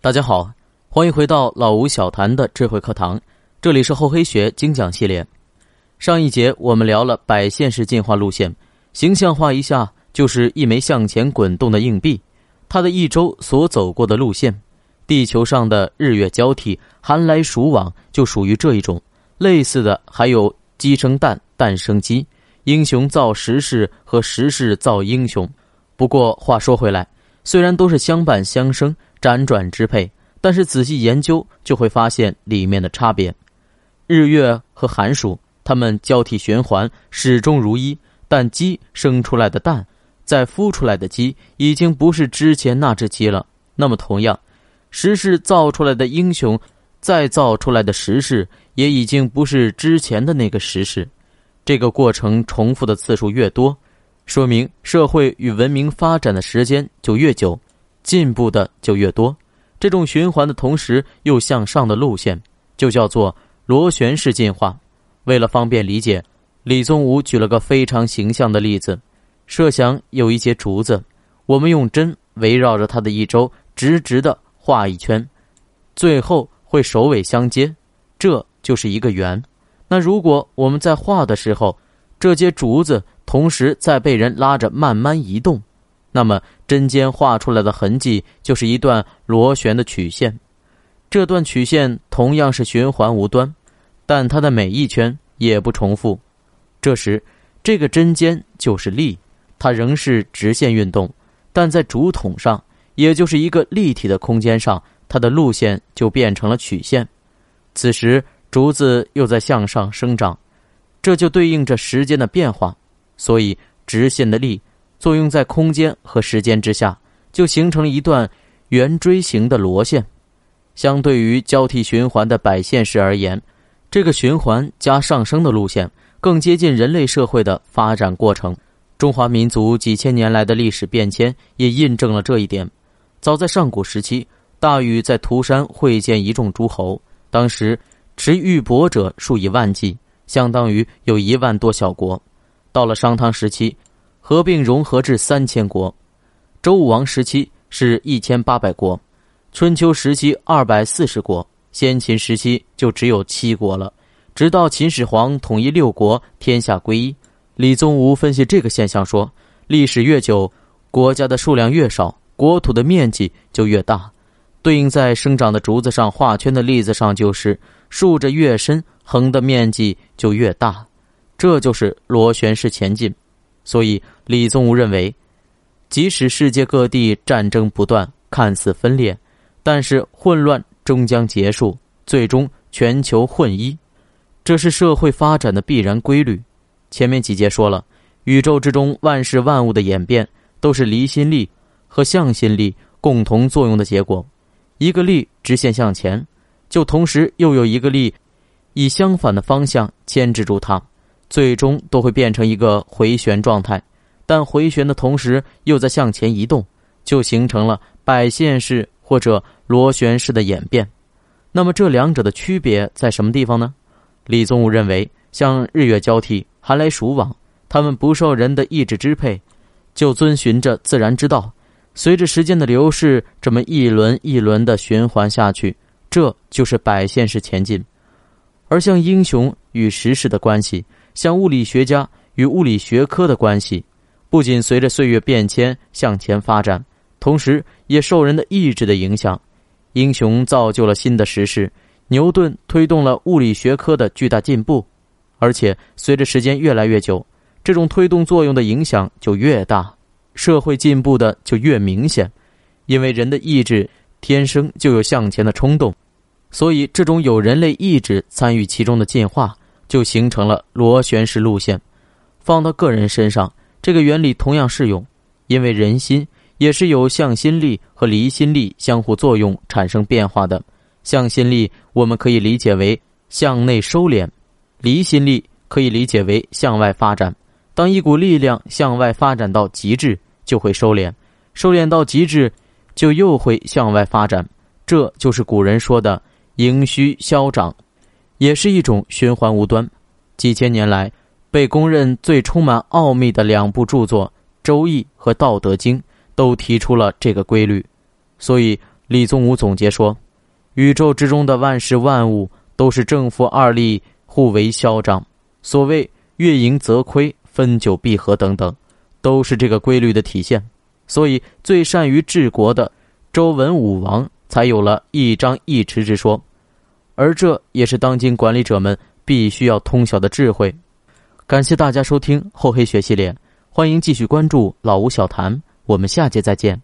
大家好，欢迎回到老吴小谈的智慧课堂，这里是厚黑学精讲系列。上一节我们聊了百线式进化路线，形象化一下就是一枚向前滚动的硬币，它的一周所走过的路线。地球上的日月交替、寒来暑往就属于这一种。类似的还有鸡生蛋，蛋生鸡，英雄造时势和时势造英雄。不过话说回来，虽然都是相伴相生。辗转支配，但是仔细研究就会发现里面的差别。日月和寒暑，它们交替循环，始终如一。但鸡生出来的蛋，再孵出来的鸡，已经不是之前那只鸡了。那么同样，时势造出来的英雄，再造出来的时势，也已经不是之前的那个时势。这个过程重复的次数越多，说明社会与文明发展的时间就越久。进步的就越多，这种循环的同时又向上的路线，就叫做螺旋式进化。为了方便理解，李宗吾举了个非常形象的例子：设想有一节竹子，我们用针围绕着它的一周直直的画一圈，最后会首尾相接，这就是一个圆。那如果我们在画的时候，这节竹子同时在被人拉着慢慢移动。那么针尖画出来的痕迹就是一段螺旋的曲线，这段曲线同样是循环无端，但它的每一圈也不重复。这时，这个针尖就是力，它仍是直线运动，但在竹筒上，也就是一个立体的空间上，它的路线就变成了曲线。此时，竹子又在向上生长，这就对应着时间的变化，所以直线的力。作用在空间和时间之下，就形成了一段圆锥形的螺线。相对于交替循环的摆线式而言，这个循环加上升的路线更接近人类社会的发展过程。中华民族几千年来的历史变迁也印证了这一点。早在上古时期，大禹在涂山会见一众诸侯，当时持玉帛者数以万计，相当于有一万多小国。到了商汤时期。合并融合至三千国，周武王时期是一千八百国，春秋时期二百四十国，先秦时期就只有七国了。直到秦始皇统一六国，天下归一。李宗吾分析这个现象说：历史越久，国家的数量越少，国土的面积就越大。对应在生长的竹子上画圈的例子上，就是竖着越深，横的面积就越大。这就是螺旋式前进。所以，李宗吾认为，即使世界各地战争不断，看似分裂，但是混乱终将结束，最终全球混一，这是社会发展的必然规律。前面几节说了，宇宙之中万事万物的演变，都是离心力和向心力共同作用的结果。一个力直线向前，就同时又有一个力以相反的方向牵制住它。最终都会变成一个回旋状态，但回旋的同时又在向前移动，就形成了摆线式或者螺旋式的演变。那么这两者的区别在什么地方呢？李宗吾认为，像日月交替、寒来暑往，它们不受人的意志支配，就遵循着自然之道，随着时间的流逝，这么一轮一轮的循环下去，这就是摆线式前进。而像英雄与时势的关系。像物理学家与物理学科的关系，不仅随着岁月变迁向前发展，同时也受人的意志的影响。英雄造就了新的时势，牛顿推动了物理学科的巨大进步，而且随着时间越来越久，这种推动作用的影响就越大，社会进步的就越明显。因为人的意志天生就有向前的冲动，所以这种有人类意志参与其中的进化。就形成了螺旋式路线，放到个人身上，这个原理同样适用，因为人心也是由向心力和离心力相互作用产生变化的。向心力我们可以理解为向内收敛，离心力可以理解为向外发展。当一股力量向外发展到极致，就会收敛；收敛到极致，就又会向外发展。这就是古人说的“盈虚消长”。也是一种循环无端。几千年来，被公认最充满奥秘的两部著作《周易》和《道德经》都提出了这个规律。所以，李宗吾总结说：“宇宙之中的万事万物都是正负二力互为消长，所谓月盈则亏，分久必合等等，都是这个规律的体现。所以，最善于治国的周文武王才有了一张一弛之说，而这也是当今管理者们必须要通晓的智慧。”感谢大家收听厚黑学系列，欢迎继续关注老吴小谈，我们下节再见。